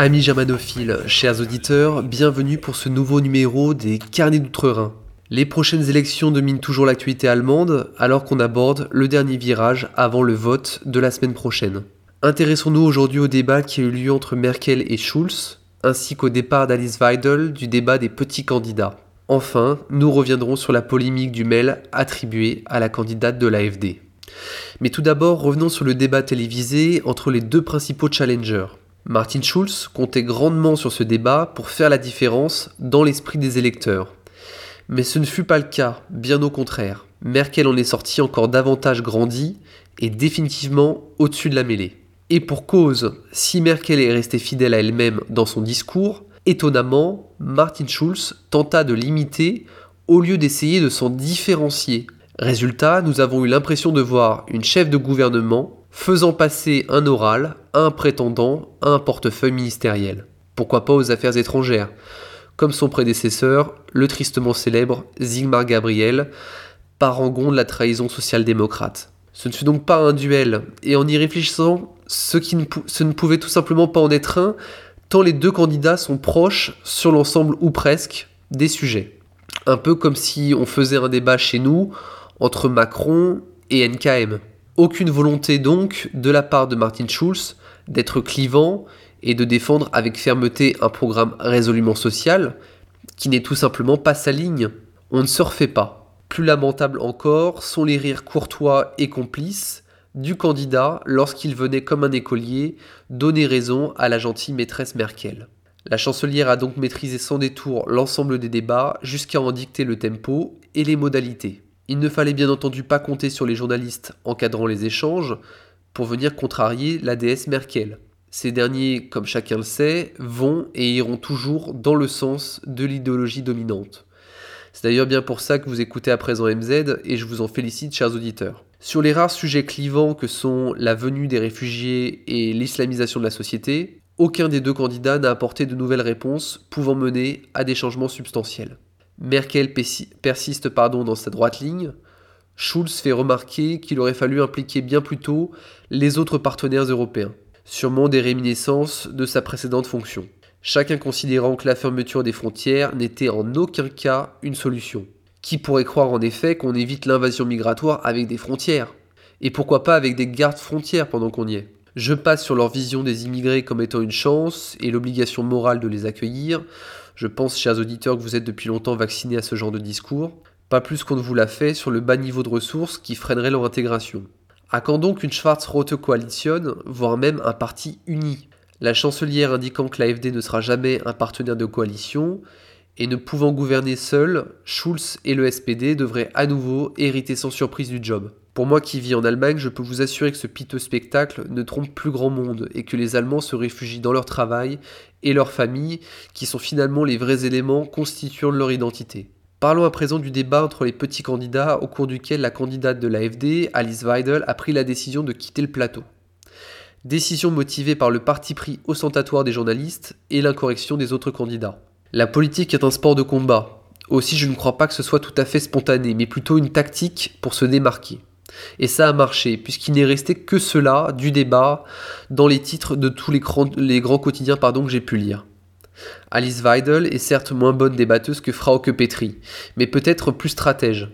Amis germanophiles, chers auditeurs, bienvenue pour ce nouveau numéro des Carnets d'Outre-Rhin. Les prochaines élections dominent toujours l'actualité allemande alors qu'on aborde le dernier virage avant le vote de la semaine prochaine. Intéressons-nous aujourd'hui au débat qui a eu lieu entre Merkel et Schulz, ainsi qu'au départ d'Alice Weidel du débat des petits candidats. Enfin, nous reviendrons sur la polémique du mail attribué à la candidate de l'AFD. Mais tout d'abord, revenons sur le débat télévisé entre les deux principaux challengers. Martin Schulz comptait grandement sur ce débat pour faire la différence dans l'esprit des électeurs. Mais ce ne fut pas le cas, bien au contraire. Merkel en est sortie encore davantage grandie et définitivement au-dessus de la mêlée. Et pour cause, si Merkel est restée fidèle à elle-même dans son discours, étonnamment, Martin Schulz tenta de l'imiter au lieu d'essayer de s'en différencier. Résultat, nous avons eu l'impression de voir une chef de gouvernement faisant passer un oral un prétendant un portefeuille ministériel. Pourquoi pas aux affaires étrangères comme son prédécesseur, le tristement célèbre Zygmar Gabriel, parangon de la trahison social-démocrate. Ce ne fut donc pas un duel, et en y réfléchissant, ce, qui ne, ce ne pouvait tout simplement pas en être un, tant les deux candidats sont proches sur l'ensemble ou presque des sujets. Un peu comme si on faisait un débat chez nous entre Macron et NKM. Aucune volonté donc de la part de Martin Schulz d'être clivant et de défendre avec fermeté un programme résolument social, qui n'est tout simplement pas sa ligne. On ne se refait pas. Plus lamentable encore sont les rires courtois et complices du candidat lorsqu'il venait comme un écolier donner raison à la gentille maîtresse Merkel. La chancelière a donc maîtrisé sans détour l'ensemble des débats jusqu'à en dicter le tempo et les modalités. Il ne fallait bien entendu pas compter sur les journalistes encadrant les échanges pour venir contrarier la déesse Merkel. Ces derniers, comme chacun le sait, vont et iront toujours dans le sens de l'idéologie dominante. C'est d'ailleurs bien pour ça que vous écoutez à présent MZ et je vous en félicite, chers auditeurs. Sur les rares sujets clivants que sont la venue des réfugiés et l'islamisation de la société, aucun des deux candidats n'a apporté de nouvelles réponses pouvant mener à des changements substantiels. Merkel persiste pardon, dans sa droite ligne. Schulz fait remarquer qu'il aurait fallu impliquer bien plus tôt les autres partenaires européens sûrement des réminiscences de sa précédente fonction. Chacun considérant que la fermeture des frontières n'était en aucun cas une solution. Qui pourrait croire en effet qu'on évite l'invasion migratoire avec des frontières? Et pourquoi pas avec des gardes frontières pendant qu'on y est? Je passe sur leur vision des immigrés comme étant une chance et l'obligation morale de les accueillir. Je pense, chers auditeurs, que vous êtes depuis longtemps vaccinés à ce genre de discours. Pas plus qu'on ne vous l'a fait sur le bas niveau de ressources qui freinerait leur intégration. À quand donc une Schwarz-Rote Coalition, voire même un parti uni? La chancelière indiquant que l'AFD ne sera jamais un partenaire de coalition, et ne pouvant gouverner seul, Schulz et le SPD devraient à nouveau hériter sans surprise du job. Pour moi qui vis en Allemagne, je peux vous assurer que ce piteux spectacle ne trompe plus grand monde et que les Allemands se réfugient dans leur travail et leur famille, qui sont finalement les vrais éléments constituant leur identité. Parlons à présent du débat entre les petits candidats au cours duquel la candidate de l'AFD, Alice Weidel, a pris la décision de quitter le plateau. Décision motivée par le parti pris ostentatoire des journalistes et l'incorrection des autres candidats. La politique est un sport de combat. Aussi, je ne crois pas que ce soit tout à fait spontané, mais plutôt une tactique pour se démarquer. Et ça a marché, puisqu'il n'est resté que cela du débat dans les titres de tous les, grands, quotidiens que j'ai pu lire. Alice Weidel est certes moins bonne débatteuse que Frauke Petri, mais peut-être plus stratège.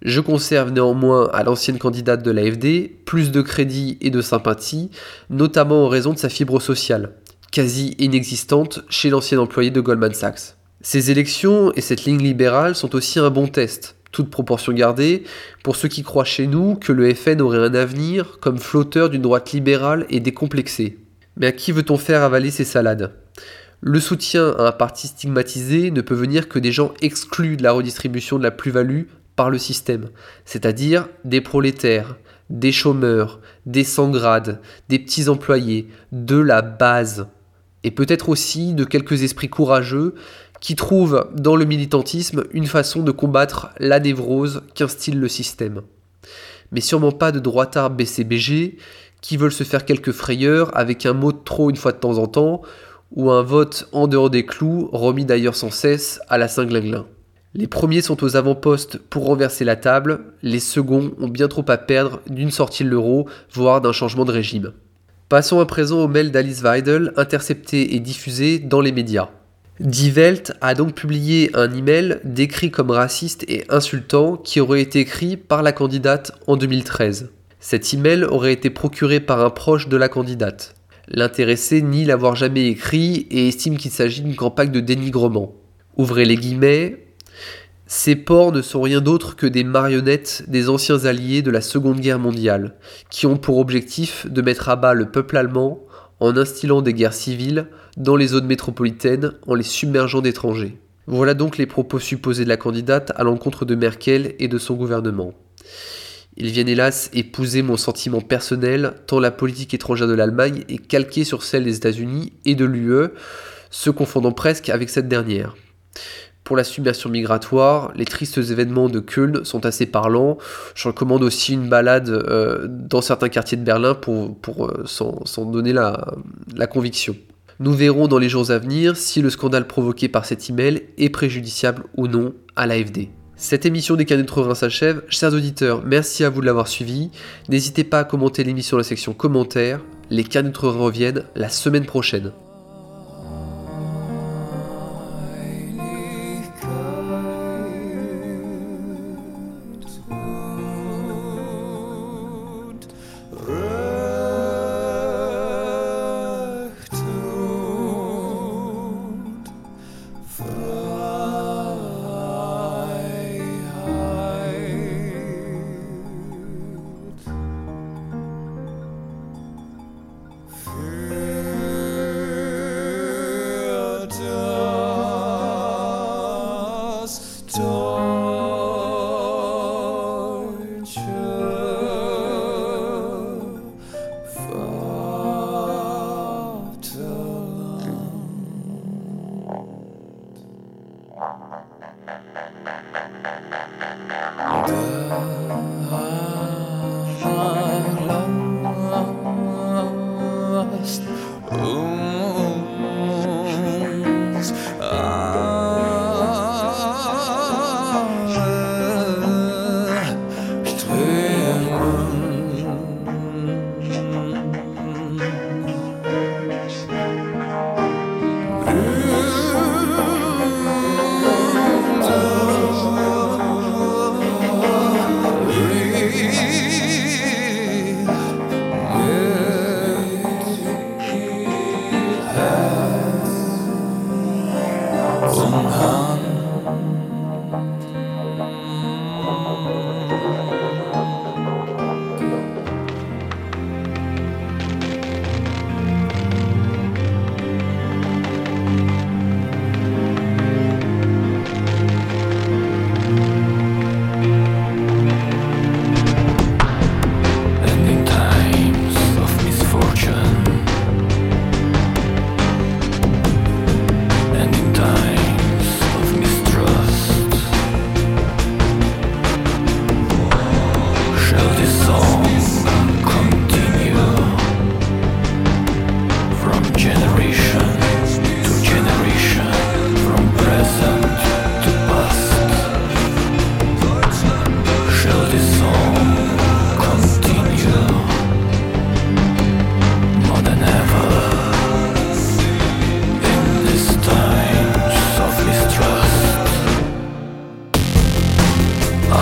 Je conserve néanmoins à l'ancienne candidate de l'AFD plus de crédit et de sympathie, notamment en raison de sa fibre sociale, quasi inexistante chez l'ancien employé de Goldman Sachs. Ces élections et cette ligne libérale sont aussi un bon test, toute proportion gardée, pour ceux qui croient chez nous que le FN aurait un avenir comme flotteur d'une droite libérale et décomplexée. Mais à qui veut-on faire avaler ces salades? Le soutien à un parti stigmatisé ne peut venir que des gens exclus de la redistribution de la plus-value par le système, c'est-à-dire des prolétaires, des chômeurs, des sans-grades, des petits employés, de la base, et peut-être aussi de quelques esprits courageux qui trouvent dans le militantisme une façon de combattre la névrose qu'instille le système. Mais sûrement pas de droitards BCBG qui veulent se faire quelques frayeurs avec un mot de trop une fois de temps en temps, ou un vote en dehors des clous, remis d'ailleurs sans cesse à la Saint-Glinglin. Les premiers sont aux avant-postes pour renverser la table, les seconds ont bien trop à perdre d'une sortie de l'euro, voire d'un changement de régime. Passons à présent au mail d'Alice Weidel, intercepté et diffusé dans les médias. Die Welt a donc publié un email décrit comme raciste et insultant qui aurait été écrit par la candidate en 2013. Cet email aurait été procuré par un proche de la candidate. L'intéressé nie l'avoir jamais écrit et estime qu'il s'agit d'une campagne de dénigrement. Ouvrez les guillemets. Ces ports ne sont rien d'autre que des marionnettes des anciens alliés de la Seconde Guerre mondiale, qui ont pour objectif de mettre à bas le peuple allemand en instillant des guerres civiles dans les zones métropolitaines en les submergeant d'étrangers. Voilà donc les propos supposés de la candidate à l'encontre de Merkel et de son gouvernement. Ils viennent hélas épouser mon sentiment personnel, tant la politique étrangère de l'Allemagne est calquée sur celle des États-Unis et de l'UE, se confondant presque avec cette dernière. Pour la submersion migratoire, les tristes événements de Köln sont assez parlants. Je recommande aussi une balade euh, dans certains quartiers de Berlin pour, euh, s'en donner la, la conviction. Nous verrons dans les jours à venir si le scandale provoqué par cet email est préjudiciable ou non à l'AFD. Cette émission des Canets de s'achève. Chers auditeurs, merci à vous de l'avoir suivi. N'hésitez pas à commenter l'émission dans la section commentaires. Les Canets de reviennent la semaine prochaine. door.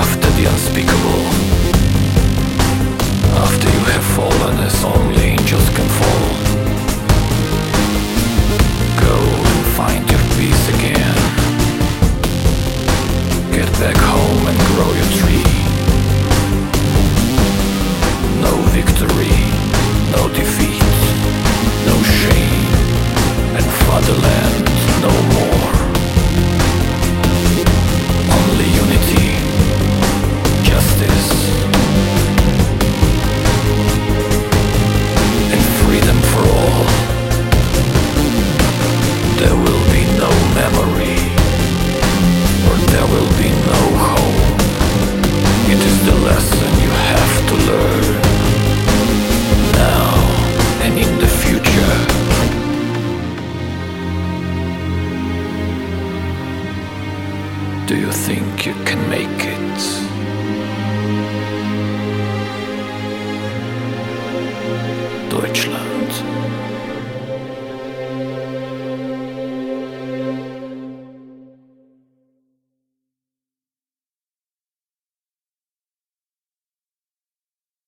after the unspeakable. After you have fallen as only angels can fall. Go and find your peace again. Get back home and grow your tree. There will be no memory, or there will be no home. It is the lesson you have to learn now and in the future. Do you think you can make it? Deutschland.